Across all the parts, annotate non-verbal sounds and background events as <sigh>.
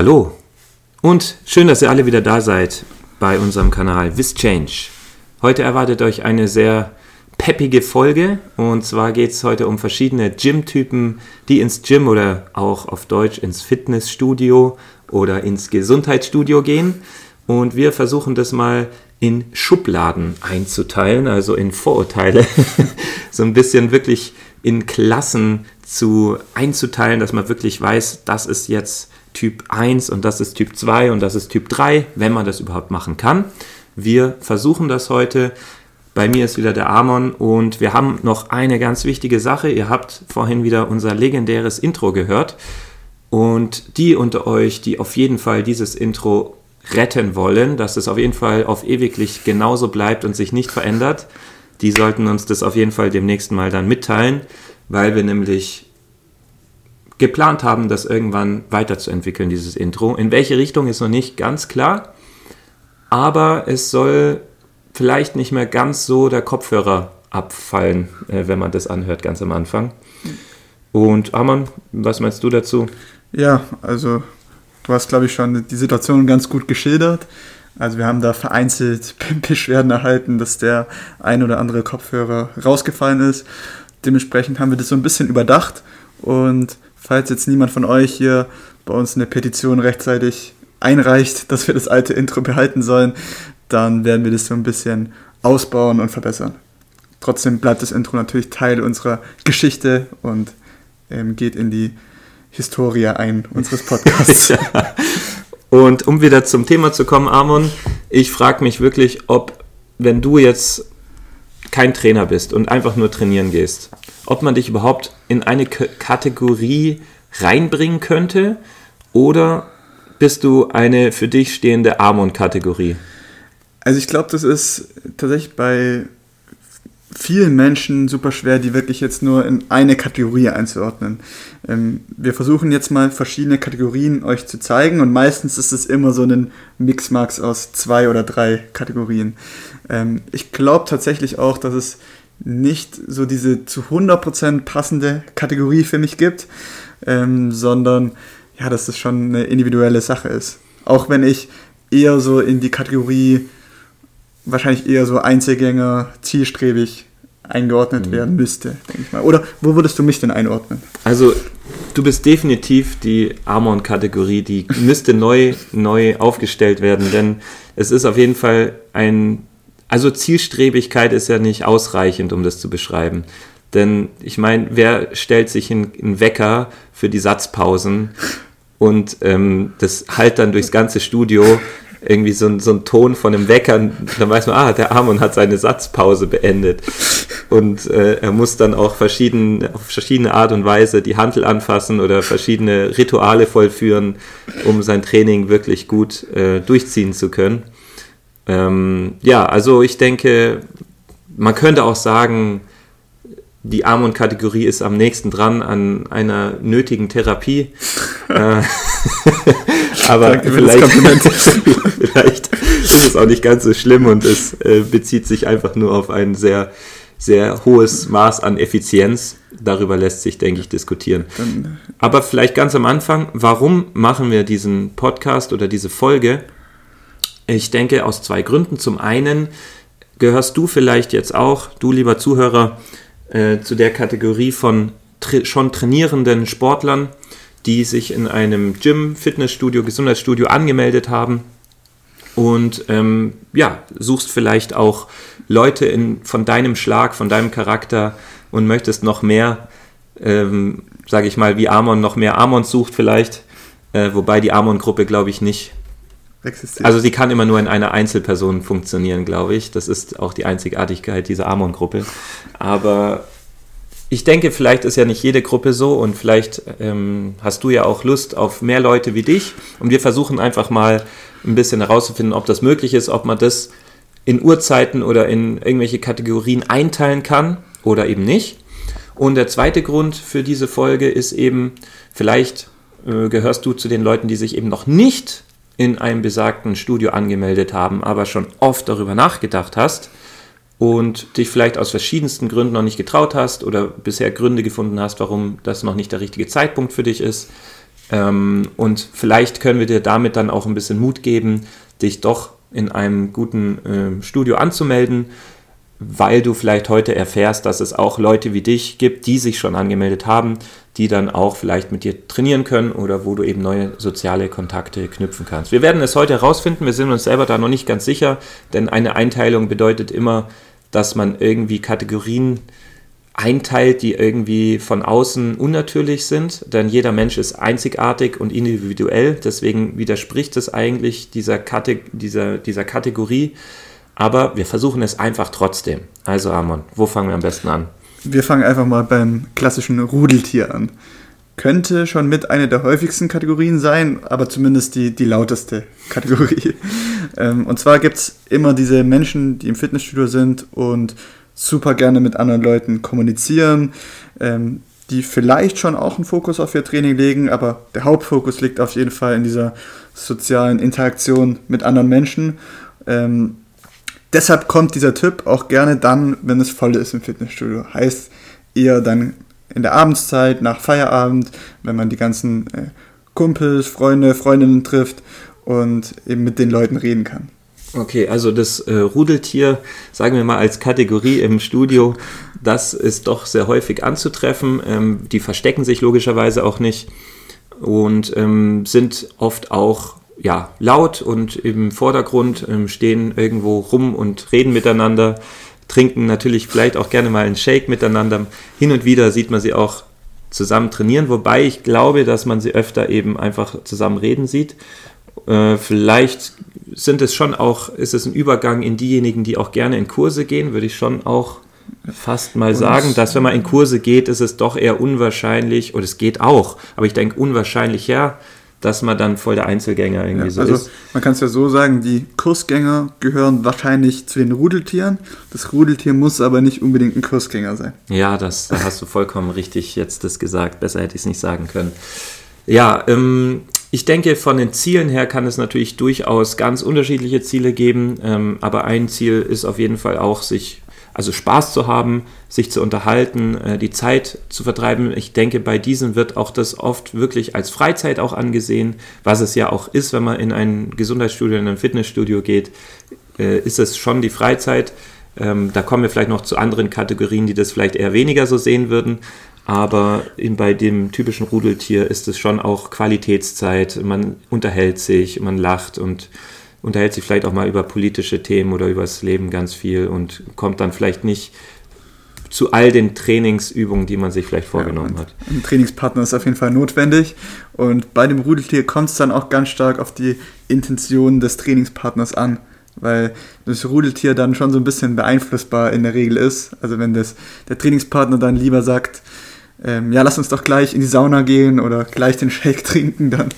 Hallo. Und schön, dass ihr alle wieder da seid bei unserem Kanal Vis Change. Heute erwartet euch eine sehr peppige Folge. Und zwar geht es heute um verschiedene Gym-Typen, die ins Gym oder auch auf Deutsch ins Fitnessstudio oder ins Gesundheitsstudio gehen. Und wir versuchen das mal in Schubladen einzuteilen, also in Vorurteile, <laughs> so ein bisschen wirklich in Klassen zu einzuteilen, dass man wirklich weiß, das ist jetzt Typ 1 und das ist Typ 2 und das ist Typ 3, wenn man das überhaupt machen kann. Wir versuchen das heute. Bei mir ist wieder der Amon und wir haben noch eine ganz wichtige Sache. Ihr habt vorhin wieder unser legendäres Intro gehört. Und die unter euch, die auf jeden Fall dieses Intro retten wollen, dass es auf jeden Fall auf ewiglich genauso bleibt und sich nicht verändert, die sollten uns das auf jeden Fall demnächst mal dann mitteilen, weil wir nämlich geplant haben, das irgendwann weiterzuentwickeln, dieses Intro. In welche Richtung ist noch nicht ganz klar, aber es soll vielleicht nicht mehr ganz so der Kopfhörer abfallen, äh, wenn man das anhört, ganz am Anfang. Und Arman, was meinst du dazu? Ja, also du hast, glaube ich, schon die Situation ganz gut geschildert. Also wir haben da vereinzelt <laughs> Beschwerden erhalten, dass der ein oder andere Kopfhörer rausgefallen ist. Dementsprechend haben wir das so ein bisschen überdacht und falls jetzt niemand von euch hier bei uns eine Petition rechtzeitig einreicht, <laughs> dass wir das alte Intro behalten sollen, dann werden wir das so ein bisschen ausbauen und verbessern. Trotzdem bleibt das Intro natürlich Teil unserer Geschichte und ähm, geht in die Historie ein unseres Podcasts. <laughs> ja. Und um wieder zum Thema zu kommen, Amon, ich frage mich wirklich, ob, wenn du jetzt kein Trainer bist und einfach nur trainieren gehst, ob man dich überhaupt in eine K Kategorie reinbringen könnte oder bist du eine für dich stehende Amon-Kategorie? Also ich glaube, das ist tatsächlich bei vielen Menschen super schwer, die wirklich jetzt nur in eine Kategorie einzuordnen. Ähm, wir versuchen jetzt mal verschiedene Kategorien euch zu zeigen und meistens ist es immer so ein Mixmax aus zwei oder drei Kategorien. Ähm, ich glaube tatsächlich auch, dass es nicht so diese zu 100% passende Kategorie für mich gibt, ähm, sondern ja, dass das schon eine individuelle Sache ist. Auch wenn ich eher so in die Kategorie wahrscheinlich eher so Einzelgänger, zielstrebig eingeordnet mhm. werden müsste, denke ich mal. Oder wo würdest du mich denn einordnen? Also, du bist definitiv die Amon-Kategorie, die müsste neu, neu aufgestellt werden, denn es ist auf jeden Fall ein. Also, Zielstrebigkeit ist ja nicht ausreichend, um das zu beschreiben. Denn ich meine, wer stellt sich einen Wecker für die Satzpausen und ähm, das halt dann durchs ganze Studio irgendwie so, so ein Ton von einem Wecker, dann weiß man, ah, der Amon hat seine Satzpause beendet. Und äh, er muss dann auch verschieden, auf verschiedene Art und Weise die Handel anfassen oder verschiedene Rituale vollführen, um sein Training wirklich gut äh, durchziehen zu können. Ähm, ja, also ich denke, man könnte auch sagen, die Amon-Kategorie ist am nächsten dran an einer nötigen Therapie. <laughs> Äh, <laughs> aber Danke vielleicht, <laughs> vielleicht ist es auch nicht ganz so schlimm und es äh, bezieht sich einfach nur auf ein sehr, sehr hohes Maß an Effizienz. Darüber lässt sich, denke ich, diskutieren. Aber vielleicht ganz am Anfang, warum machen wir diesen Podcast oder diese Folge? Ich denke aus zwei Gründen. Zum einen gehörst du vielleicht jetzt auch, du lieber Zuhörer, äh, zu der Kategorie von tra schon trainierenden Sportlern, die sich in einem Gym, Fitnessstudio, Gesundheitsstudio angemeldet haben und ähm, ja, suchst vielleicht auch Leute in, von deinem Schlag, von deinem Charakter und möchtest noch mehr, ähm, sage ich mal, wie Amon noch mehr Amons sucht vielleicht, äh, wobei die Amon-Gruppe, glaube ich, nicht existiert. Also sie kann immer nur in einer Einzelperson funktionieren, glaube ich. Das ist auch die Einzigartigkeit dieser Amon-Gruppe. Aber ich denke, vielleicht ist ja nicht jede Gruppe so und vielleicht ähm, hast du ja auch Lust auf mehr Leute wie dich. Und wir versuchen einfach mal ein bisschen herauszufinden, ob das möglich ist, ob man das in Uhrzeiten oder in irgendwelche Kategorien einteilen kann oder eben nicht. Und der zweite Grund für diese Folge ist eben, vielleicht äh, gehörst du zu den Leuten, die sich eben noch nicht in einem besagten Studio angemeldet haben, aber schon oft darüber nachgedacht hast und dich vielleicht aus verschiedensten Gründen noch nicht getraut hast oder bisher Gründe gefunden hast, warum das noch nicht der richtige Zeitpunkt für dich ist. Ähm, und vielleicht können wir dir damit dann auch ein bisschen Mut geben, dich doch in einem guten äh, Studio anzumelden, weil du vielleicht heute erfährst, dass es auch Leute wie dich gibt, die sich schon angemeldet haben, die dann auch vielleicht mit dir trainieren können oder wo du eben neue soziale Kontakte knüpfen kannst. Wir werden es heute herausfinden, wir sind uns selber da noch nicht ganz sicher, denn eine Einteilung bedeutet immer, dass man irgendwie Kategorien einteilt, die irgendwie von außen unnatürlich sind, denn jeder Mensch ist einzigartig und individuell, deswegen widerspricht es eigentlich dieser, Kate dieser, dieser Kategorie, aber wir versuchen es einfach trotzdem. Also Amon, wo fangen wir am besten an? Wir fangen einfach mal beim klassischen Rudeltier an. Könnte schon mit einer der häufigsten Kategorien sein, aber zumindest die, die lauteste <laughs> Kategorie. Ähm, und zwar gibt es immer diese Menschen, die im Fitnessstudio sind und super gerne mit anderen Leuten kommunizieren, ähm, die vielleicht schon auch einen Fokus auf ihr Training legen, aber der Hauptfokus liegt auf jeden Fall in dieser sozialen Interaktion mit anderen Menschen. Ähm, deshalb kommt dieser Tipp auch gerne dann, wenn es voll ist im Fitnessstudio. Heißt eher dann in der Abendszeit, nach Feierabend, wenn man die ganzen äh, Kumpels, Freunde, Freundinnen trifft und eben mit den Leuten reden kann. Okay, also das äh, Rudeltier, sagen wir mal als Kategorie im Studio, das ist doch sehr häufig anzutreffen. Ähm, die verstecken sich logischerweise auch nicht und ähm, sind oft auch ja, laut und im Vordergrund ähm, stehen irgendwo rum und reden miteinander, trinken natürlich vielleicht auch gerne mal einen Shake miteinander. Hin und wieder sieht man sie auch zusammen trainieren, wobei ich glaube, dass man sie öfter eben einfach zusammen reden sieht. Äh, vielleicht sind es schon auch, ist es ein Übergang in diejenigen, die auch gerne in Kurse gehen, würde ich schon auch fast mal sagen, dass wenn man in Kurse geht, ist es doch eher unwahrscheinlich, und es geht auch, aber ich denke unwahrscheinlich ja, dass man dann voll der Einzelgänger irgendwie ja, so also ist. Man kann es ja so sagen, die Kursgänger gehören wahrscheinlich zu den Rudeltieren. Das Rudeltier muss aber nicht unbedingt ein Kursgänger sein. Ja, das, da hast du vollkommen richtig jetzt das gesagt. Besser hätte ich es nicht sagen können. Ja, ähm, ich denke, von den Zielen her kann es natürlich durchaus ganz unterschiedliche Ziele geben, ähm, aber ein Ziel ist auf jeden Fall auch, sich also Spaß zu haben, sich zu unterhalten, äh, die Zeit zu vertreiben. Ich denke, bei diesen wird auch das oft wirklich als Freizeit auch angesehen, was es ja auch ist, wenn man in ein Gesundheitsstudio, in ein Fitnessstudio geht, äh, ist es schon die Freizeit. Ähm, da kommen wir vielleicht noch zu anderen Kategorien, die das vielleicht eher weniger so sehen würden. Aber in, bei dem typischen Rudeltier ist es schon auch Qualitätszeit. Man unterhält sich, man lacht und unterhält sich vielleicht auch mal über politische Themen oder über das Leben ganz viel und kommt dann vielleicht nicht zu all den Trainingsübungen, die man sich vielleicht vorgenommen ja, hat. Ein Trainingspartner ist auf jeden Fall notwendig und bei dem Rudeltier kommt es dann auch ganz stark auf die Intention des Trainingspartners an, weil das Rudeltier dann schon so ein bisschen beeinflussbar in der Regel ist. Also wenn das, der Trainingspartner dann lieber sagt, ähm, ja, lass uns doch gleich in die Sauna gehen oder gleich den Shake <laughs> trinken, dann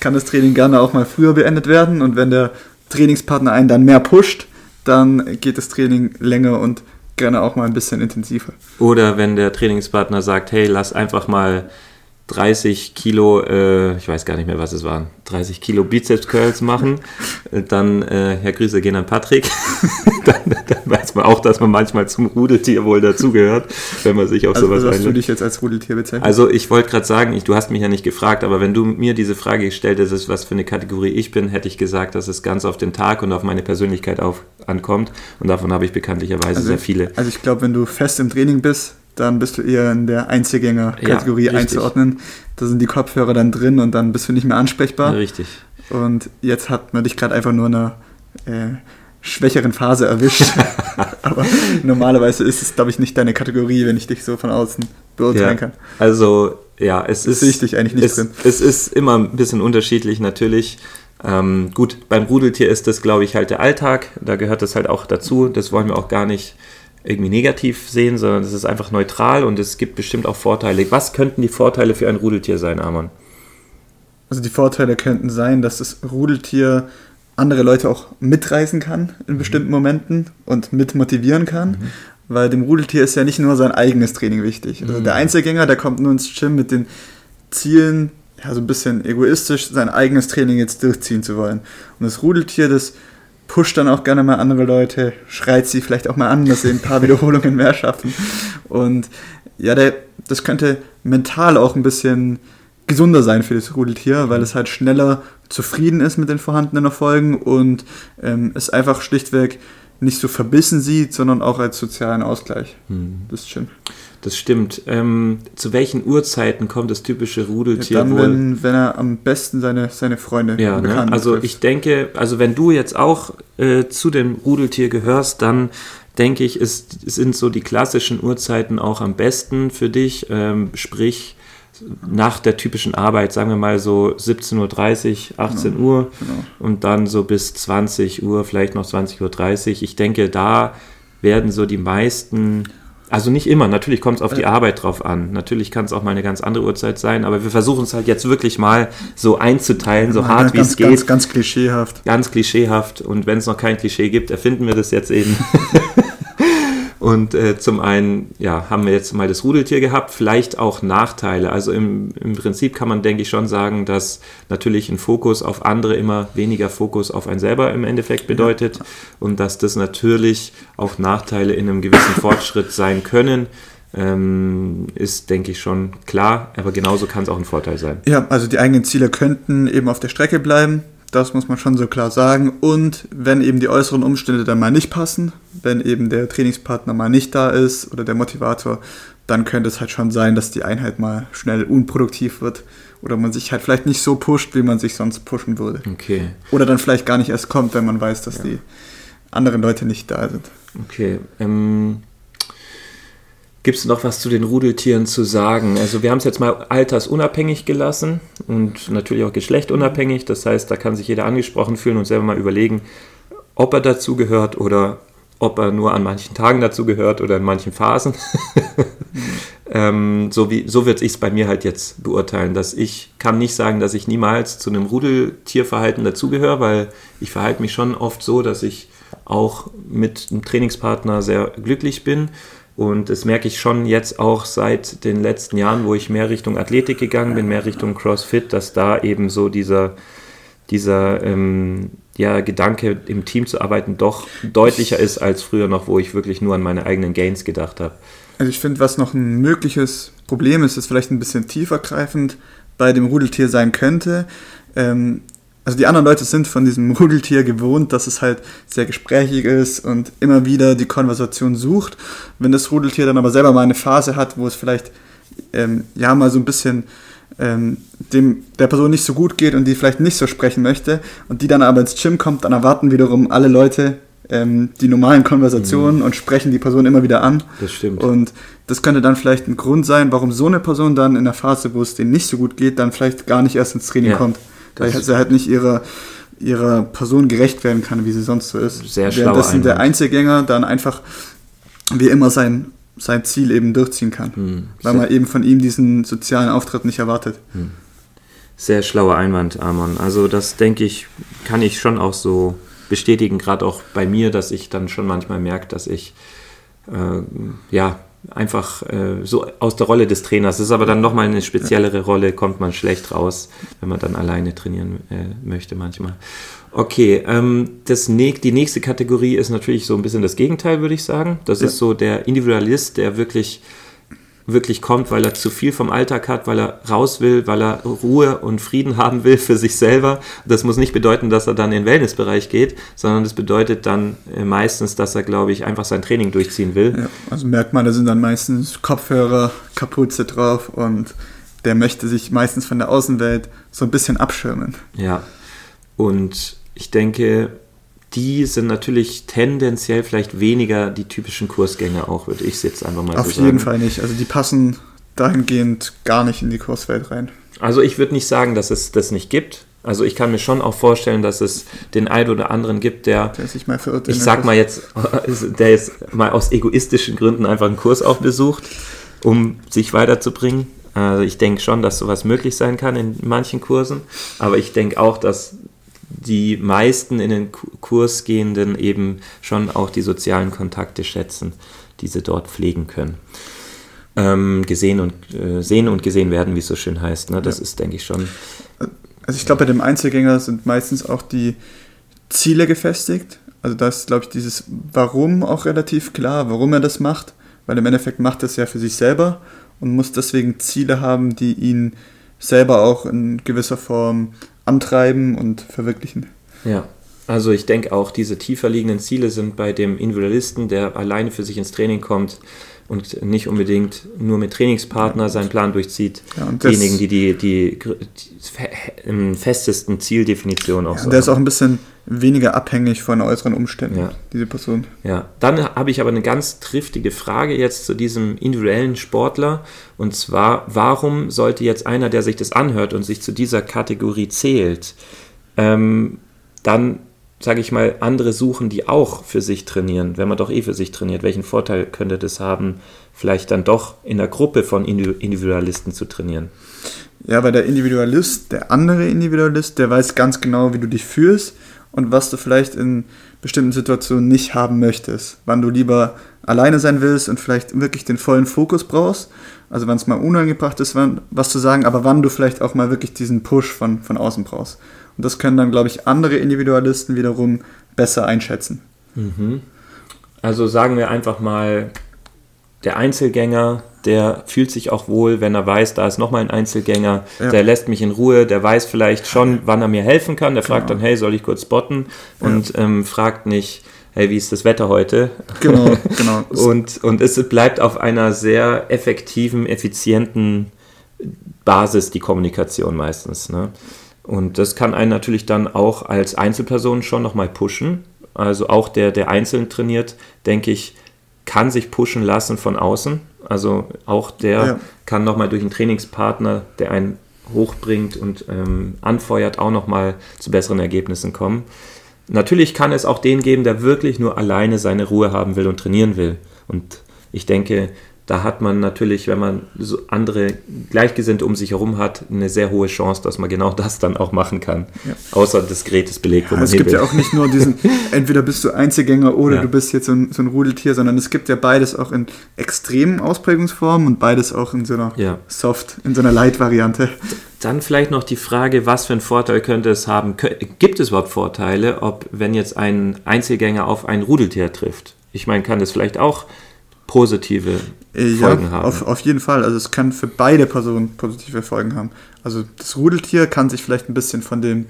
kann das Training gerne auch mal früher beendet werden. Und wenn der Trainingspartner einen dann mehr pusht, dann geht das Training länger und gerne auch mal ein bisschen intensiver. Oder wenn der Trainingspartner sagt, hey, lass einfach mal 30 Kilo, äh, ich weiß gar nicht mehr, was es waren, 30 Kilo Bizeps Curls machen, <laughs> dann, äh, Herr Grüße gehen an Patrick, <laughs> dann, dann, weiß man auch, dass man manchmal zum Rudeltier wohl dazugehört, wenn man sich auf also, sowas einlässt. du dich jetzt als Rudeltier bezeichnen? Also ich wollte gerade sagen, ich, du hast mich ja nicht gefragt, aber wenn du mir diese Frage gestellt hättest, was für eine Kategorie ich bin, hätte ich gesagt, dass es ganz auf den Tag und auf meine Persönlichkeit auf, ankommt und davon habe ich bekanntlicherweise also, sehr viele. Also ich glaube, wenn du fest im Training bist, dann bist du eher in der Einzelgänger-Kategorie ja, einzuordnen. Da sind die Kopfhörer dann drin und dann bist du nicht mehr ansprechbar. richtig. Und jetzt hat man dich gerade einfach nur in einer äh, schwächeren Phase erwischt. <laughs> Aber normalerweise ist es, glaube ich, nicht deine Kategorie, wenn ich dich so von außen beurteilen ja, kann. Also, ja, es das ist. Sehe ich dich eigentlich nicht es, drin. Es ist immer ein bisschen unterschiedlich, natürlich. Ähm, gut, beim Rudeltier ist das, glaube ich, halt der Alltag. Da gehört das halt auch dazu. Das wollen wir auch gar nicht irgendwie negativ sehen, sondern es ist einfach neutral und es gibt bestimmt auch Vorteile. Was könnten die Vorteile für ein Rudeltier sein, Amon? Also die Vorteile könnten sein, dass das Rudeltier andere Leute auch mitreißen kann in mhm. bestimmten Momenten und mit motivieren kann, mhm. weil dem Rudeltier ist ja nicht nur sein eigenes Training wichtig. Also mhm. der Einzelgänger, der kommt nur ins Gym mit den Zielen, ja, so ein bisschen egoistisch, sein eigenes Training jetzt durchziehen zu wollen. Und das Rudeltier, das pusht dann auch gerne mal andere Leute, schreit sie vielleicht auch mal an, dass sie ein paar <laughs> Wiederholungen mehr schaffen. Und ja, der, das könnte mental auch ein bisschen gesunder sein für das Rudeltier, weil es halt schneller zufrieden ist mit den vorhandenen Erfolgen und ähm, es einfach schlichtweg nicht so verbissen sieht, sondern auch als sozialen Ausgleich. Hm. Das ist schön. Das stimmt. Ähm, zu welchen Uhrzeiten kommt das typische Rudeltier ja, dann, wohl? Wenn, wenn er am besten seine, seine Freunde ja, ne? Also trifft. ich denke, also wenn du jetzt auch äh, zu dem Rudeltier gehörst, dann denke ich, ist, sind so die klassischen Uhrzeiten auch am besten für dich. Ähm, sprich, nach der typischen Arbeit, sagen wir mal so 17.30 Uhr, 18 genau, Uhr genau. und dann so bis 20 Uhr, vielleicht noch 20.30 Uhr. Ich denke, da werden so die meisten, also nicht immer, natürlich kommt es auf die Arbeit drauf an. Natürlich kann es auch mal eine ganz andere Uhrzeit sein, aber wir versuchen es halt jetzt wirklich mal so einzuteilen, so ja, hart wie es geht. Ganz, ganz klischeehaft. Ganz klischeehaft und wenn es noch kein Klischee gibt, erfinden wir das jetzt eben. <laughs> Und äh, zum einen ja, haben wir jetzt mal das Rudeltier gehabt, vielleicht auch Nachteile. Also im, im Prinzip kann man, denke ich, schon sagen, dass natürlich ein Fokus auf andere immer weniger Fokus auf einen selber im Endeffekt bedeutet ja. und dass das natürlich auch Nachteile in einem gewissen Fortschritt sein können. Ähm, ist, denke ich, schon klar, aber genauso kann es auch ein Vorteil sein. Ja, also die eigenen Ziele könnten eben auf der Strecke bleiben, das muss man schon so klar sagen. Und wenn eben die äußeren Umstände dann mal nicht passen, wenn eben der Trainingspartner mal nicht da ist oder der Motivator, dann könnte es halt schon sein, dass die Einheit mal schnell unproduktiv wird oder man sich halt vielleicht nicht so pusht, wie man sich sonst pushen würde. Okay. Oder dann vielleicht gar nicht erst kommt, wenn man weiß, dass ja. die anderen Leute nicht da sind. Okay. Ähm, Gibt es noch was zu den Rudeltieren zu sagen? Also wir haben es jetzt mal altersunabhängig gelassen und natürlich auch geschlechtunabhängig. Das heißt, da kann sich jeder angesprochen fühlen und selber mal überlegen, ob er dazu gehört oder ob er nur an manchen Tagen dazu gehört oder in manchen Phasen. <laughs> ähm, so so wird ich es bei mir halt jetzt beurteilen, dass ich kann nicht sagen, dass ich niemals zu einem Rudeltierverhalten dazugehöre, weil ich verhalte mich schon oft so, dass ich auch mit einem Trainingspartner sehr glücklich bin und das merke ich schon jetzt auch seit den letzten Jahren, wo ich mehr Richtung Athletik gegangen bin, mehr Richtung CrossFit, dass da eben so dieser, dieser ähm, ja, Gedanke, im Team zu arbeiten, doch deutlicher ist als früher noch, wo ich wirklich nur an meine eigenen Gains gedacht habe. Also ich finde, was noch ein mögliches Problem ist, das vielleicht ein bisschen tiefergreifend bei dem Rudeltier sein könnte, ähm, also die anderen Leute sind von diesem <laughs> Rudeltier gewohnt, dass es halt sehr gesprächig ist und immer wieder die Konversation sucht. Wenn das Rudeltier dann aber selber mal eine Phase hat, wo es vielleicht ähm, ja mal so ein bisschen ähm, dem der Person nicht so gut geht und die vielleicht nicht so sprechen möchte und die dann aber ins Gym kommt, dann erwarten wiederum alle Leute ähm, die normalen Konversationen mhm. und sprechen die Person immer wieder an. Das stimmt. Und das könnte dann vielleicht ein Grund sein, warum so eine Person dann in der Phase, wo es denen nicht so gut geht, dann vielleicht gar nicht erst ins Training ja. kommt weil sie halt nicht ihrer, ihrer Person gerecht werden kann, wie sie sonst so ist. Sehr schlau. Währenddessen der Einzelgänger dann einfach wie immer sein, sein Ziel eben durchziehen kann, hm. weil man eben von ihm diesen sozialen Auftritt nicht erwartet. Hm. Sehr schlauer Einwand, Amon. Also das denke ich, kann ich schon auch so bestätigen, gerade auch bei mir, dass ich dann schon manchmal merke, dass ich äh, ja einfach äh, so aus der Rolle des Trainers. Das ist aber dann nochmal eine speziellere Rolle, kommt man schlecht raus, wenn man dann alleine trainieren äh, möchte manchmal. Okay, ähm, das, die nächste Kategorie ist natürlich so ein bisschen das Gegenteil, würde ich sagen. Das ja. ist so der Individualist, der wirklich wirklich kommt, weil er zu viel vom Alltag hat, weil er raus will, weil er Ruhe und Frieden <laughs> haben will für sich selber. Das muss nicht bedeuten, dass er dann in den Wellnessbereich geht, sondern das bedeutet dann äh, meistens, dass er, glaube ich, einfach sein Training durchziehen will. Ja, also Merkmale sind dann meistens Kopfhörer, Kapuze drauf und der möchte sich meistens von der Außenwelt so ein bisschen abschirmen. Ja, und ich denke, die sind natürlich tendenziell vielleicht weniger die typischen Kursgänger auch, würde ich jetzt einfach mal Auf so sagen. Auf jeden Fall nicht. Also die passen dahingehend gar nicht in die Kurswelt rein. Also ich würde nicht sagen, dass es das nicht gibt. Also ich kann mir schon auch vorstellen, dass es den einen oder anderen gibt, der, der sich mal verirrt. Ich sag mal jetzt, <laughs> der jetzt mal aus egoistischen Gründen einfach einen Kurs auch besucht, um sich weiterzubringen. Also ich denke schon, dass sowas möglich sein kann in manchen Kursen, aber ich denke auch, dass die meisten in den Kurs gehenden eben schon auch die sozialen Kontakte schätzen, die sie dort pflegen können. Ähm, gesehen und äh, sehen und gesehen werden, wie es so schön heißt. Ne? Das ja. ist, denke ich, schon. Also ich glaube, bei dem Einzelgänger sind meistens auch die Ziele gefestigt. Also da ist, glaube ich, dieses Warum auch relativ klar, warum er das macht, weil im Endeffekt macht er es ja für sich selber und muss deswegen Ziele haben, die ihn selber auch in gewisser Form antreiben und verwirklichen. Ja, also ich denke auch, diese tiefer liegenden Ziele sind bei dem Individualisten, der alleine für sich ins Training kommt und nicht unbedingt nur mit Trainingspartner seinen Plan durchzieht, ja, diejenigen, die die, die, die festesten Zieldefinitionen auch ja, so Der haben. ist auch ein bisschen weniger abhängig von äußeren Umständen, ja. diese Person. Ja, dann habe ich aber eine ganz triftige Frage jetzt zu diesem individuellen Sportler. Und zwar, warum sollte jetzt einer, der sich das anhört und sich zu dieser Kategorie zählt, ähm, dann sage ich mal, andere suchen, die auch für sich trainieren, wenn man doch eh für sich trainiert, welchen Vorteil könnte das haben, vielleicht dann doch in der Gruppe von Individualisten zu trainieren? Ja, weil der Individualist, der andere Individualist, der weiß ganz genau, wie du dich fühlst und was du vielleicht in bestimmten Situationen nicht haben möchtest. Wann du lieber alleine sein willst und vielleicht wirklich den vollen Fokus brauchst. Also wenn es mal unangebracht ist, was zu sagen, aber wann du vielleicht auch mal wirklich diesen Push von, von außen brauchst. Und das können dann, glaube ich, andere Individualisten wiederum besser einschätzen. Mhm. Also sagen wir einfach mal, der Einzelgänger, der fühlt sich auch wohl, wenn er weiß, da ist nochmal ein Einzelgänger, ja. der lässt mich in Ruhe, der weiß vielleicht schon, wann er mir helfen kann, der fragt genau. dann, hey, soll ich kurz spotten? Und ja. ähm, fragt nicht, hey, wie ist das Wetter heute? Genau, <laughs> genau. und, und es bleibt auf einer sehr effektiven, effizienten Basis die Kommunikation meistens. Ne? Und das kann einen natürlich dann auch als Einzelperson schon nochmal pushen. Also auch der, der einzeln trainiert, denke ich, kann sich pushen lassen von außen. Also auch der ja. kann nochmal durch einen Trainingspartner, der einen hochbringt und ähm, anfeuert, auch nochmal zu besseren Ergebnissen kommen. Natürlich kann es auch den geben, der wirklich nur alleine seine Ruhe haben will und trainieren will. Und ich denke, da hat man natürlich, wenn man so andere Gleichgesinnte um sich herum hat, eine sehr hohe Chance, dass man genau das dann auch machen kann. Ja. Außer das Gerät ist belegt, wo ja, man Es gibt will. ja auch nicht nur diesen, <laughs> entweder bist du Einzelgänger oder ja. du bist jetzt so ein, so ein, Rudeltier, sondern es gibt ja beides auch in extremen Ausprägungsformen und beides auch in so einer Soft, in so einer Light-Variante. Dann vielleicht noch die Frage, was für einen Vorteil könnte es haben? Gibt es überhaupt Vorteile, ob wenn jetzt ein Einzelgänger auf ein Rudeltier trifft? Ich meine, kann das vielleicht auch positive äh, Folgen ja, haben. Auf, auf jeden Fall. Also es kann für beide Personen positive Folgen haben. Also das Rudeltier kann sich vielleicht ein bisschen von dem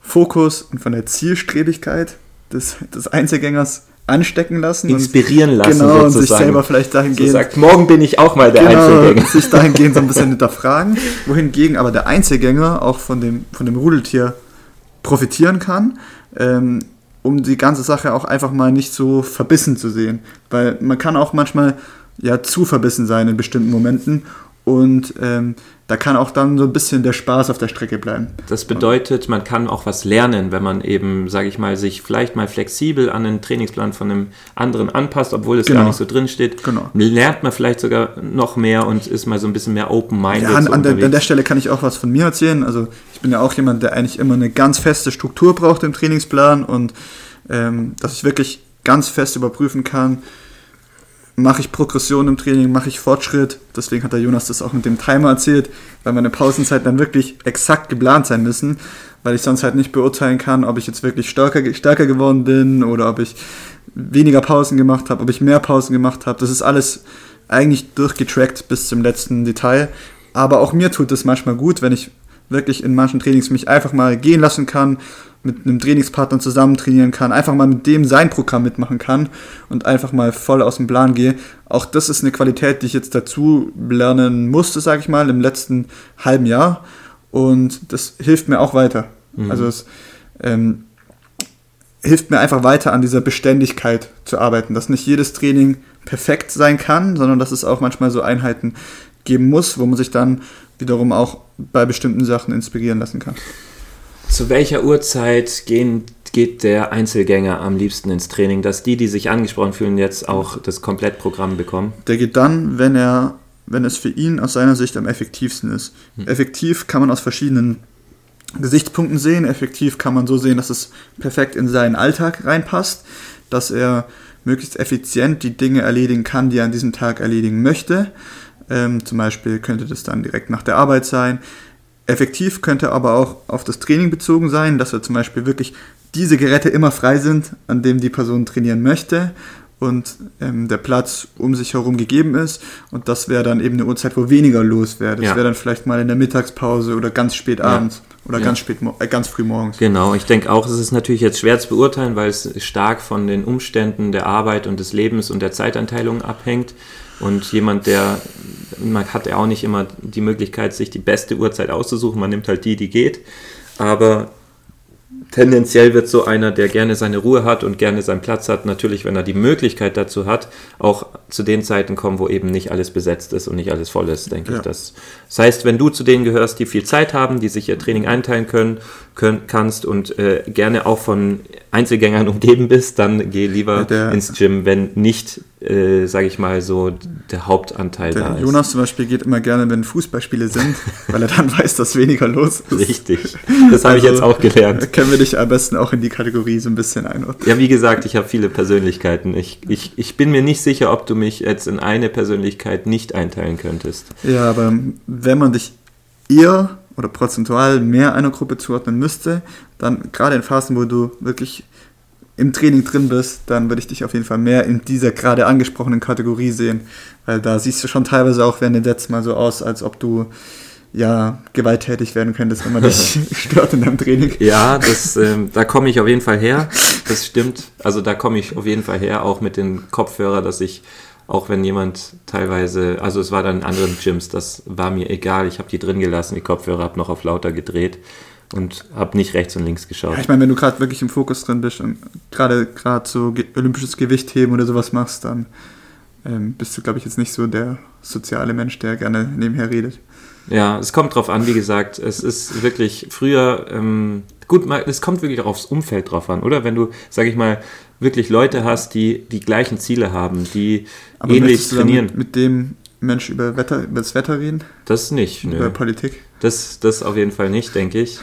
Fokus und von der Zielstrebigkeit des, des Einzelgängers anstecken lassen. Inspirieren lassen. Genau, sozusagen. und sich selber vielleicht dahingehend. So sagt, morgen bin ich auch mal der genau, Einzelgänger. sich dahingehend so ein bisschen <laughs> hinterfragen. Wohingegen aber der Einzelgänger auch von dem, von dem Rudeltier profitieren kann. Ähm, um die ganze Sache auch einfach mal nicht so verbissen zu sehen. Weil man kann auch manchmal ja zu verbissen sein in bestimmten Momenten und ähm, da kann auch dann so ein bisschen der Spaß auf der Strecke bleiben. Das bedeutet, man kann auch was lernen, wenn man eben, sage ich mal, sich vielleicht mal flexibel an den Trainingsplan von einem anderen anpasst, obwohl es genau. gar nicht so drin steht. Genau. Lernt man vielleicht sogar noch mehr und ist mal so ein bisschen mehr open-minded. Ja, an, so an, der, an, der, Stelle kann ich auch was von mir erzählen. Also ich bin ja auch jemand, der eigentlich immer eine ganz feste Struktur braucht im Trainingsplan und ähm, dass ich wirklich ganz fest überprüfen kann, mache ich Progression im Training, mache ich Fortschritt. Deswegen hat der Jonas das auch mit dem Timer erzählt, weil meine Pausenzeiten dann wirklich exakt geplant sein müssen, weil ich sonst halt nicht beurteilen kann, ob ich jetzt wirklich stärker, stärker geworden bin oder ob ich weniger Pausen gemacht habe, ob ich mehr Pausen gemacht habe. Das ist alles eigentlich durchgetrackt bis zum letzten Detail. Aber auch mir tut es manchmal gut, wenn ich wirklich in manchen Trainings mich einfach mal gehen lassen kann mit einem Trainingspartner zusammen trainieren kann, einfach mal mit dem sein Programm mitmachen kann und einfach mal voll aus dem Plan gehe. Auch das ist eine Qualität, die ich jetzt dazu lernen musste, sage ich mal, im letzten halben Jahr. Und das hilft mir auch weiter. Mhm. Also es ähm, hilft mir einfach weiter an dieser Beständigkeit zu arbeiten, dass nicht jedes Training perfekt sein kann, sondern dass es auch manchmal so Einheiten geben muss, wo man sich dann wiederum auch bei bestimmten Sachen inspirieren lassen kann. Zu welcher Uhrzeit gehen, geht der Einzelgänger am liebsten ins Training, dass die, die sich angesprochen fühlen, jetzt auch das Komplettprogramm bekommen? Der geht dann, wenn er, wenn es für ihn aus seiner Sicht am effektivsten ist. Hm. Effektiv kann man aus verschiedenen Gesichtspunkten sehen. Effektiv kann man so sehen, dass es perfekt in seinen Alltag reinpasst, dass er möglichst effizient die Dinge erledigen kann, die er an diesem Tag erledigen möchte. Ähm, zum Beispiel könnte das dann direkt nach der Arbeit sein. Effektiv könnte aber auch auf das Training bezogen sein, dass wir zum Beispiel wirklich diese Geräte immer frei sind, an dem die Person trainieren möchte und ähm, der Platz um sich herum gegeben ist. Und das wäre dann eben eine Uhrzeit, wo weniger los wäre. Das Ja. wäre dann vielleicht mal in der Mittagspause oder ganz spät abends oder Ja. ganz spät, äh, ganz früh morgens. Genau, ich denke auch, es ist natürlich jetzt schwer zu beurteilen, weil es stark von den Umständen der Arbeit und des Lebens und der Zeitanteilung abhängt. Und jemand, der, man hat ja auch nicht immer die Möglichkeit, sich die beste Uhrzeit auszusuchen, man nimmt halt die, die geht. Aber tendenziell wird so einer, der gerne seine Ruhe hat und gerne seinen Platz hat, natürlich, wenn er die Möglichkeit dazu hat, auch zu den Zeiten kommen, wo eben nicht alles besetzt ist und nicht alles voll ist, denke Ja. ich. Das, das heißt, wenn du zu denen gehörst, die viel Zeit haben, die sich ihr Training einteilen können, können kannst und äh, gerne auch von Einzelgängern <laughs> umgeben bist, dann geh lieber Ja, ins Gym, wenn nicht, äh, sage ich mal, so der Hauptanteil da Der ist. Jonas zum Beispiel geht immer gerne, wenn Fußballspiele sind, <laughs> weil er dann weiß, dass weniger los ist. Richtig. Das habe ich Also, jetzt auch gelernt. Da können dich am besten auch in die Kategorie so ein bisschen einordnen. Ja, wie gesagt, ich habe viele Persönlichkeiten. Ich, ich, ich bin mir nicht sicher, ob du mich jetzt in eine Persönlichkeit nicht einteilen könntest. Ja, aber wenn man dich eher oder prozentual mehr einer Gruppe zuordnen müsste, dann gerade in Phasen, wo du wirklich im Training drin bist, dann würde ich dich auf jeden Fall mehr in dieser gerade angesprochenen Kategorie sehen. Weil da siehst du schon teilweise auch während den Sets mal so aus, als ob du ja gewalttätig werden könntest, wenn man dich <laughs> stört in deinem Training. Ja, das, ähm, da komme ich auf jeden Fall her. Das stimmt. Also da komme ich auf jeden Fall her, auch mit den Kopfhörer, dass ich, auch wenn jemand teilweise, also es war dann in anderen Gyms, das war mir egal. Ich habe die drin gelassen, die Kopfhörer, habe noch auf lauter gedreht und habe nicht rechts und links geschaut. Ja, ich meine, wenn du gerade wirklich im Fokus drin bist und gerade gerade so ge olympisches Gewichtheben oder sowas machst, dann ähm, bist du, glaube ich, jetzt nicht so der soziale Mensch, der gerne nebenher redet. Ja, es kommt drauf an, wie gesagt, es ist wirklich früher, ähm, gut, es kommt wirklich auch aufs Umfeld drauf an, oder? Wenn du, sag ich mal, wirklich Leute hast, die die gleichen Ziele haben, die Aber ähnlich du trainieren, Mit, mit dem Mensch über, Wetter, über das Wetter reden? das nicht, Über nö. Politik? Das, das auf jeden Fall nicht, denke ich.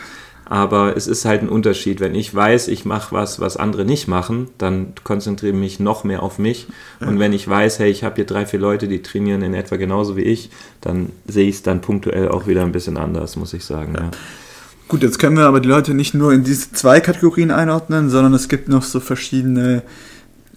Aber es ist halt ein Unterschied. Wenn ich weiß, ich mache was, was andere nicht machen, dann konzentriere ich mich noch mehr auf mich. Und wenn ich weiß, hey, ich habe hier drei, vier Leute, die trainieren in etwa genauso wie ich, dann sehe ich es dann punktuell auch wieder ein bisschen anders, muss ich sagen. Ja. Gut, jetzt können wir aber die Leute nicht nur in diese zwei Kategorien einordnen, sondern es gibt noch so verschiedene,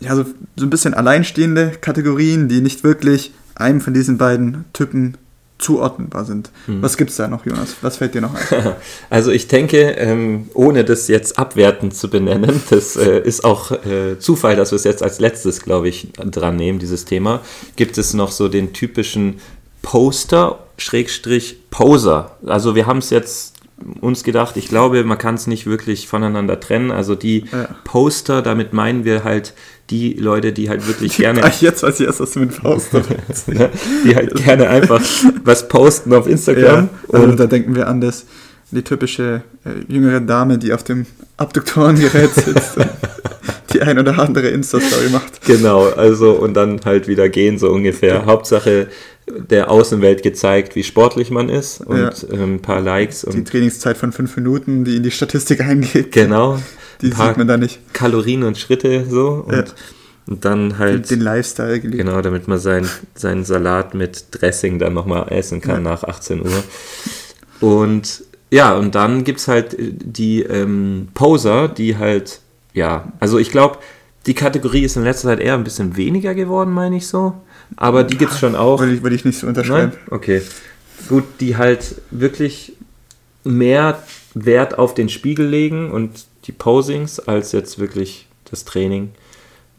ja, so, so ein bisschen alleinstehende Kategorien, die nicht wirklich einem von diesen beiden Typen zuordnenbar sind. Mhm. Was gibt's da noch, Jonas? Was fällt dir noch ein? <laughs> Also ich denke, ähm, ohne das jetzt abwertend zu benennen, <laughs> das äh, ist auch äh, Zufall, dass wir es jetzt als letztes, glaube ich, dran nehmen, dieses Thema, gibt es noch so den typischen Poster, Schrägstrich Poser. Also wir haben es jetzt uns gedacht, ich glaube, man kann es nicht wirklich voneinander trennen. Also die Ja. Poster, damit meinen wir halt die Leute, die halt wirklich <laughs> gerne Ah, jetzt weiß ich erst, was du mit <laughs> ne, die halt gerne einfach was posten auf Ja, Instagram. also und da denken wir an das, die typische äh, jüngere Dame, die auf dem Abduktorengerät sitzt <laughs> die ein oder andere Insta-Story macht. Genau, also und dann halt wieder gehen, so ungefähr. Hauptsache der Außenwelt gezeigt, wie sportlich man ist und Ja. ähm, ein paar Likes Die und Trainingszeit von fünf Minuten, die in die Statistik eingeht, genau, die sieht man da nicht. Kalorien und Schritte so und, Ja. und dann halt, Den Lifestyle gelebt. genau, damit man sein, seinen Salat mit Dressing dann nochmal essen kann Ja. nach 18 Uhr. Und ja, und dann gibt es halt äh, die ähm, Poser, die halt, ja, also ich glaube, die Kategorie ist in letzter Zeit eher ein bisschen weniger geworden, meine ich so. Aber die gibt es schon auch. Würde ich, würde ich nicht so unterschreiben. Nein? Okay. Gut, die halt wirklich mehr Wert auf den Spiegel legen und die Posings als jetzt wirklich das Training.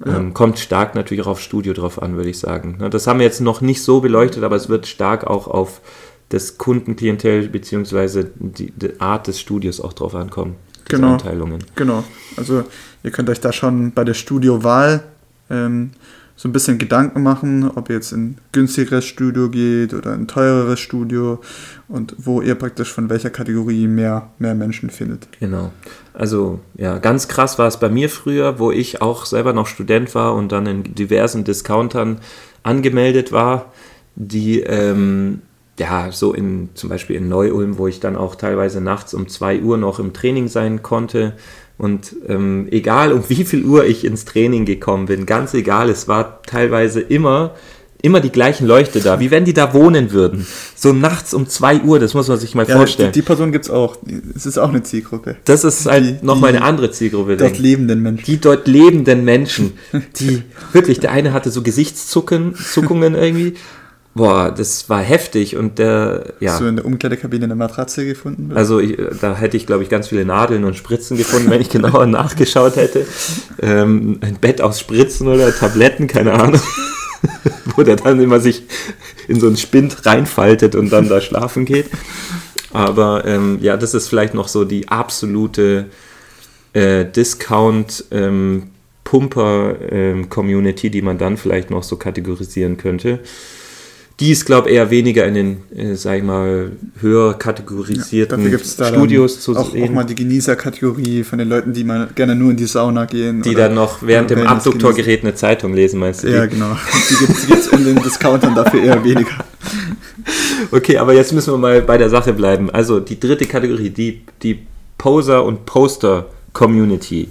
Ja. Ähm, kommt stark natürlich auch auf Studio drauf an, würde ich sagen. Ne, Das haben wir jetzt noch nicht so beleuchtet, aber es wird stark auch auf das Kundenklientel beziehungsweise die, die Art des Studios auch drauf ankommen. Genau. Genau. Also ihr könnt euch da schon bei der Studiowahl ähm, so ein bisschen Gedanken machen, ob ihr jetzt in ein günstigeres Studio geht oder ein teureres Studio und wo ihr praktisch von welcher Kategorie mehr, mehr Menschen findet. Genau. Also ja, ganz krass war es bei mir früher, wo ich auch selber noch Student war und dann in diversen Discountern angemeldet war, die ähm, ja so in zum Beispiel in Neu-Ulm, wo ich dann auch teilweise nachts um 2 Uhr noch im Training sein konnte. Und ähm, egal um wie viel Uhr ich ins Training gekommen bin, ganz egal, es war teilweise immer immer die gleichen Leute da, wie wenn die da wohnen würden. So nachts um 2 Uhr, das muss man sich mal Ja, vorstellen. die, die Person gibt es auch. Es ist auch eine Zielgruppe. das ist halt nochmal eine andere Zielgruppe. Dort lebenden Menschen. die dort lebenden Menschen, die wirklich, der eine hatte so Gesichtszucken, Zuckungen irgendwie. Boah, das war heftig und der, ja. Hast du in der Umkleidekabine eine Matratze gefunden? Also ich, da hätte ich, glaube ich, ganz viele Nadeln und Spritzen gefunden, wenn ich genauer <laughs> nachgeschaut hätte. Ähm, ein Bett aus Spritzen oder Tabletten, keine Ahnung. <laughs> Wo der dann immer sich in so einen Spind reinfaltet und dann da schlafen geht. Aber ähm, ja, das ist vielleicht noch so die absolute äh, Discount-Pumper-Community, die man dann vielleicht noch so kategorisieren könnte. Die ist, glaube ich, eher weniger in den, äh, sag ich mal, höher kategorisierten es da Studios zu auch, sehen. auch mal die Genießerkategorie von den Leuten, die mal gerne nur in die Sauna gehen. die dann noch während dem Abduktorgerät eine Zeitung lesen, meinst du? Ja, genau. Die gibt es in den Discountern dafür eher weniger. <laughs> Okay, aber jetzt müssen wir mal bei der Sache bleiben. Also die dritte Kategorie, die, die Poser- und Poster-Community.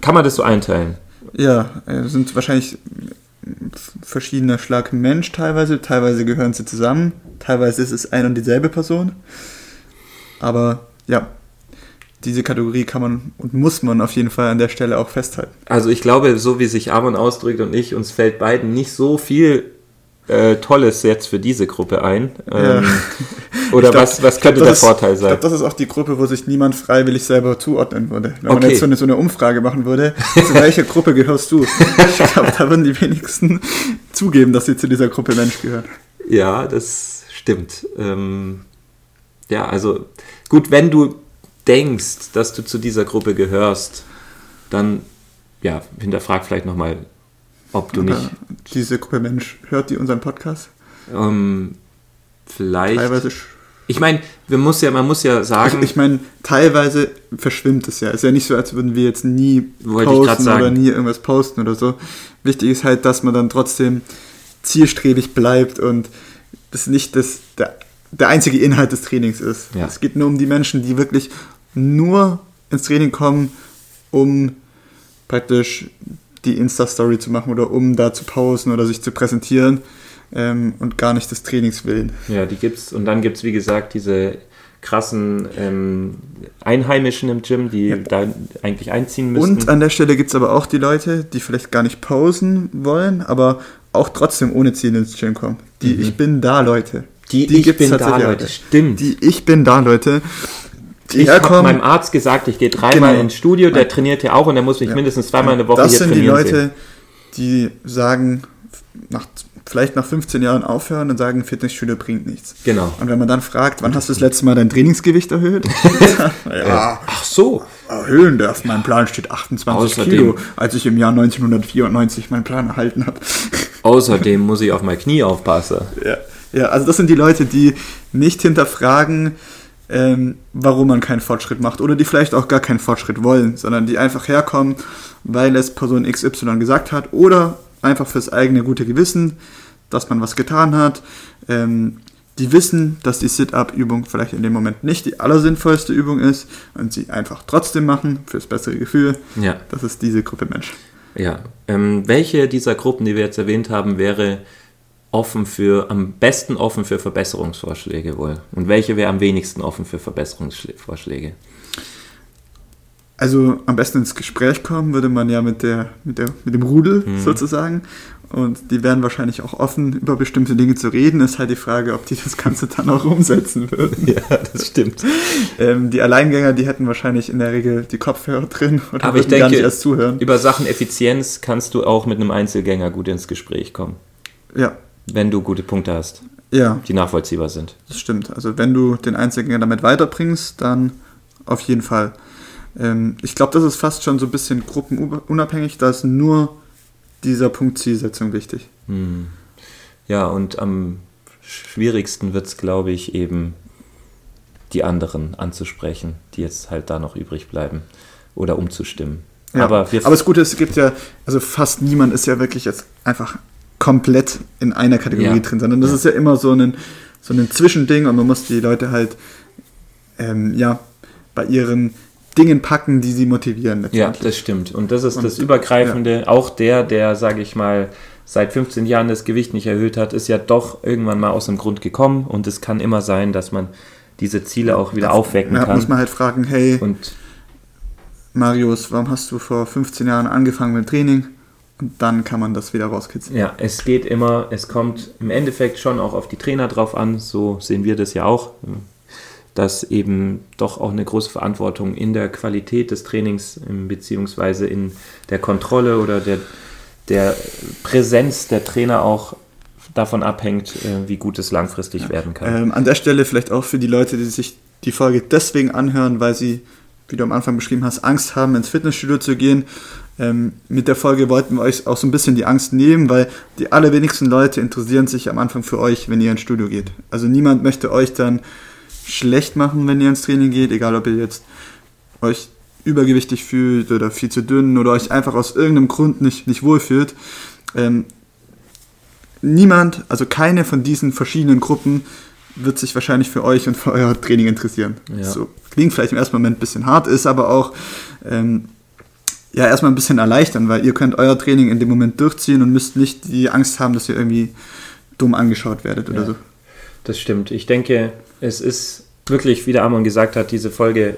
Kann man das so einteilen? Ja, äh, sind wahrscheinlich verschiedener Schlag Mensch teilweise. Teilweise gehören sie zusammen. Teilweise ist es ein und dieselbe Person. Aber ja, diese Kategorie kann man und muss man auf jeden Fall an der Stelle auch festhalten. Also ich glaube, so wie sich Amon ausdrückt und ich, uns fällt beiden nicht so viel äh, Tolles jetzt für diese Gruppe ein. Ja. <laughs> Oder Ich glaub- was, was ich glaub, könnte das der ist- Vorteil Ich sein? glaube, das ist auch die Gruppe, wo sich niemand freiwillig selber zuordnen würde. Wenn man Okay. jetzt so eine, so eine Umfrage machen würde, <laughs> zu welcher Gruppe gehörst du? Ich glaube, da würden die wenigsten zugeben, dass sie zu dieser Gruppe Mensch gehören. Ja, das stimmt. Ähm, ja, also gut, wenn du denkst, dass du zu dieser Gruppe gehörst, dann ja, hinterfrag vielleicht nochmal, ob du nicht Aber diese Gruppe Mensch hört die unseren Podcast? ähm, vielleicht. Teilweise. Ich meine, wir muss ja, man muss ja Ich, sagen, ich meine, teilweise verschwimmt es ja. Ist ja nicht so, als würden wir jetzt nie ich posten oder nie irgendwas posten oder so. Wichtig ist halt, dass man dann trotzdem zielstrebig bleibt und das nicht das, der, der einzige Inhalt des Trainings ist. Ja. Es geht nur um die Menschen, die wirklich nur ins Training kommen, um praktisch die Insta-Story zu machen oder um da zu posen oder sich zu präsentieren ähm, und gar nicht des Trainings willen. ja, die gibt's und dann gibt's wie gesagt diese krassen ähm, Einheimischen im Gym, die Ja. da eigentlich einziehen müssten. Und an der Stelle gibt es aber auch die Leute, die vielleicht gar nicht posen wollen, aber auch trotzdem ohne Ziel ins Gym kommen. Die Mhm. Ich bin da Leute. die, die ich bin da, Leute, stimmt. Die Ich bin da Leute. Die ich habe meinem Arzt gesagt, ich gehe dreimal Genau. ins Studio, der trainiert ja auch und der muss mich Ja. mindestens zweimal in der Woche das hier sind die trainieren Leute, sehen. die sagen, nach, vielleicht nach 15 Jahren aufhören und sagen, Fitnessstudio bringt nichts. Genau. Und wenn man dann fragt, wann hast du das letzte Mal dein Trainingsgewicht erhöht? <laughs> ja, Ach so. erhöhen darf. Mein Plan steht 28 Außerdem- Kilo, als ich im Jahr 1994 meinen Plan erhalten habe. <laughs> Außerdem muss ich auf mein Knie aufpassen. Ja, ja, also das sind die Leute, die nicht hinterfragen, ähm, warum man keinen Fortschritt macht oder die vielleicht auch gar keinen Fortschritt wollen, sondern die einfach herkommen, weil es Person XY gesagt hat oder einfach fürs eigene gute Gewissen, dass man was getan hat. Ähm, die wissen, dass die Sit-Up-Übung vielleicht in dem Moment nicht die allersinnvollste Übung ist und sie einfach trotzdem machen fürs bessere Gefühl. Ja, Das ist diese Gruppe Mensch. ja. Ähm, welche dieser Gruppen, die wir jetzt erwähnt haben, wäre offen für, am besten offen für Verbesserungsvorschläge wohl? Und welche wäre am wenigsten offen für Verbesserungsvorschläge? Also am besten ins Gespräch kommen würde man ja mit, der, mit, der, mit dem Rudel Mhm. sozusagen. Und die wären wahrscheinlich auch offen, über bestimmte Dinge zu reden. Ist halt die Frage, ob die das Ganze dann auch umsetzen würden. <laughs> Ja, das stimmt. Ähm, die Alleingänger, die hätten wahrscheinlich in der Regel die Kopfhörer drin oder Aber ich würden gar denke, nicht erst zuhören. über Sachen Effizienz kannst du auch mit einem Einzelgänger gut ins Gespräch kommen, Ja, wenn du gute Punkte hast, ja, die nachvollziehbar sind. das stimmt. Also wenn du den Einzelgänger damit weiterbringst, dann auf jeden Fall. Ähm, ich glaube, das ist fast schon so ein bisschen gruppenunabhängig, da ist nur dieser Punkt Zielsetzung wichtig. Hm. Ja, und am schwierigsten wird es, glaube ich, eben die anderen anzusprechen, die jetzt halt da noch übrig bleiben oder umzustimmen. Ja. Aber Aber das Gute ist, es gibt ja, also fast niemand ist ja wirklich jetzt einfach komplett in einer Kategorie Ja. drin, sondern das Ja. ist ja immer so ein, so ein Zwischending und man muss die Leute halt ähm, ja, bei ihren Dingen packen, die sie motivieren. Ja, das stimmt. Und das ist Und- das Übergreifende. Auch der, der, sage ich mal, seit 15 Jahren das Gewicht nicht erhöht hat, ist ja doch irgendwann mal aus dem Grund gekommen und es kann immer sein, dass man diese Ziele auch wieder aufwecken Ja, kann. muss man halt fragen, hey, und Marius, warum hast du vor 15 Jahren angefangen mit Training? Und dann kann man das wieder rauskitzeln. ja, es geht immer, es kommt im Endeffekt schon auch auf die Trainer drauf an, so sehen wir das ja auch, dass eben doch auch eine große Verantwortung in der Qualität des Trainings beziehungsweise in der Kontrolle oder der, der Präsenz der Trainer auch davon abhängt, äh, wie gut es langfristig werden kann. Ähm, an der Stelle vielleicht auch für die Leute, die sich die Folge deswegen anhören, weil sie, wie du am Anfang beschrieben hast, Angst haben, ins Fitnessstudio zu gehen. Ähm, mit der Folge wollten wir euch auch so ein bisschen die Angst nehmen, weil die allerwenigsten Leute interessieren sich am Anfang für euch, wenn ihr ins Studio geht. Also niemand möchte euch dann schlecht machen, wenn ihr ins Training geht, egal ob ihr jetzt euch übergewichtig fühlt oder viel zu dünn oder euch einfach aus irgendeinem Grund nicht, nicht wohlfühlt. Ähm, niemand, also keine von diesen verschiedenen Gruppen wird sich wahrscheinlich für euch und für euer Training interessieren. Ja. So klingt vielleicht im ersten Moment ein bisschen hart, ist aber auch ähm, ja erstmal ein bisschen erleichtern, weil ihr könnt euer Training in dem Moment durchziehen und müsst nicht die Angst haben, dass ihr irgendwie dumm angeschaut werdet oder Ja. so. Das stimmt. Ich denke, es ist wirklich, wie der Amon gesagt hat, diese Folge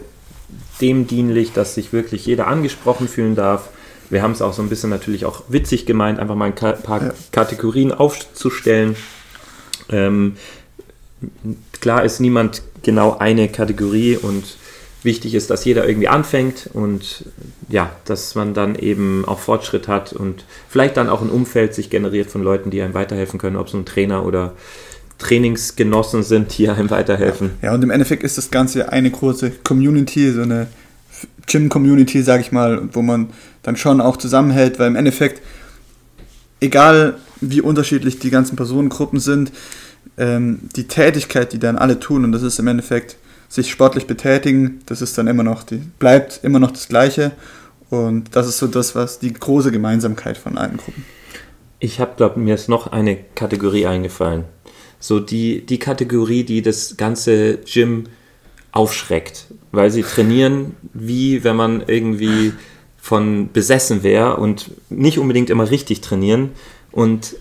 dem dienlich, dass sich wirklich jeder angesprochen fühlen darf. Wir haben es auch so ein bisschen natürlich auch witzig gemeint, einfach mal ein paar Ja. Kategorien aufzustellen. Ähm, klar ist niemand genau eine Kategorie und wichtig ist, dass jeder irgendwie anfängt und ja, dass man dann eben auch Fortschritt hat und vielleicht dann auch ein Umfeld sich generiert von Leuten, die einem weiterhelfen können, ob es ein Trainer oder Trainingsgenossen sind, die einem weiterhelfen. Ja, und im Endeffekt ist das Ganze eine große Community, so eine Gym-Community, sag ich mal, wo man dann schon auch zusammenhält, weil im Endeffekt, egal wie unterschiedlich die ganzen Personengruppen sind, ähm, die Tätigkeit, die dann alle tun, und das ist im Endeffekt sich sportlich betätigen, das ist dann immer noch, die bleibt immer noch das Gleiche. Und das ist so das, was die große Gemeinsamkeit von allen Gruppen. Ich habe, glaube mir ist noch eine Kategorie eingefallen. So die, die Kategorie, die das ganze Gym aufschreckt, weil sie trainieren, wie wenn man irgendwie von besessen wäre und nicht unbedingt immer richtig trainieren. Und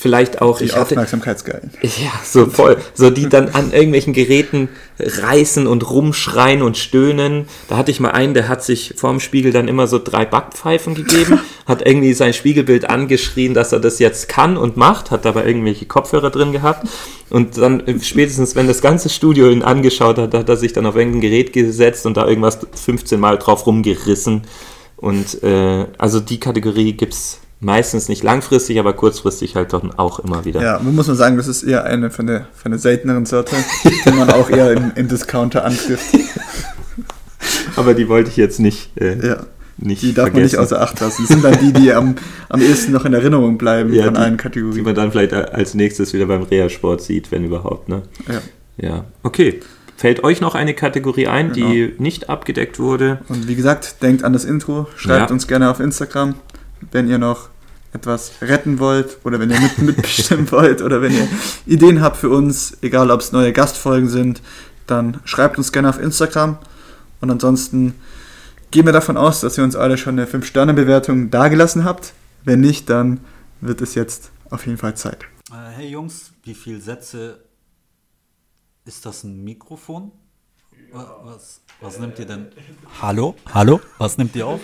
vielleicht auch Die ich hatte, Aufmerksamkeitsgeil. ja, so voll. So die dann an irgendwelchen Geräten reißen und rumschreien und stöhnen. Da hatte ich mal einen, der hat sich vorm Spiegel dann immer so drei Backpfeifen gegeben, <laughs> hat irgendwie sein Spiegelbild angeschrien, dass er das jetzt kann und macht, hat dabei irgendwelche Kopfhörer drin gehabt. Und dann äh, spätestens, wenn das ganze Studio ihn angeschaut hat, hat er sich dann auf irgendein Gerät gesetzt und da irgendwas 15 Mal drauf rumgerissen. Und äh, also die Kategorie gibt's meistens nicht langfristig, aber kurzfristig halt dann auch immer wieder. Ja, man muss man sagen, das ist eher eine von der, von der selteneren Sorte, die man auch eher im, im Discounter antrifft. <laughs> Aber die wollte ich jetzt nicht, äh, Ja, nicht die darf man vergessen. nicht außer Acht lassen. Das sind dann die, die am, am ehesten noch in Erinnerung bleiben Ja, von die- allen die Kategorien. man dann vielleicht als nächstes wieder beim Reha-Sport sieht, wenn überhaupt. Ne? Ja. Ja, okay. Fällt euch noch eine Kategorie ein, die nicht abgedeckt wurde? Und wie gesagt, denkt an das Intro, schreibt Ja. uns gerne auf Instagram, wenn ihr noch etwas retten wollt oder wenn ihr mit, <laughs> mitbestimmen wollt oder wenn ihr Ideen habt für uns, egal ob es neue Gastfolgen sind, dann schreibt uns gerne auf Instagram. Und ansonsten gehen wir davon aus, dass ihr uns alle schon eine 5-Sterne-Bewertung dagelassen habt. Wenn nicht, dann wird es jetzt auf jeden Fall Zeit. Äh, hey Jungs, wie viele Sätze ist das ein Mikrofon? Wa- Was, was nimmt ihr denn? Hallo? Hallo? Was nimmt ihr auf?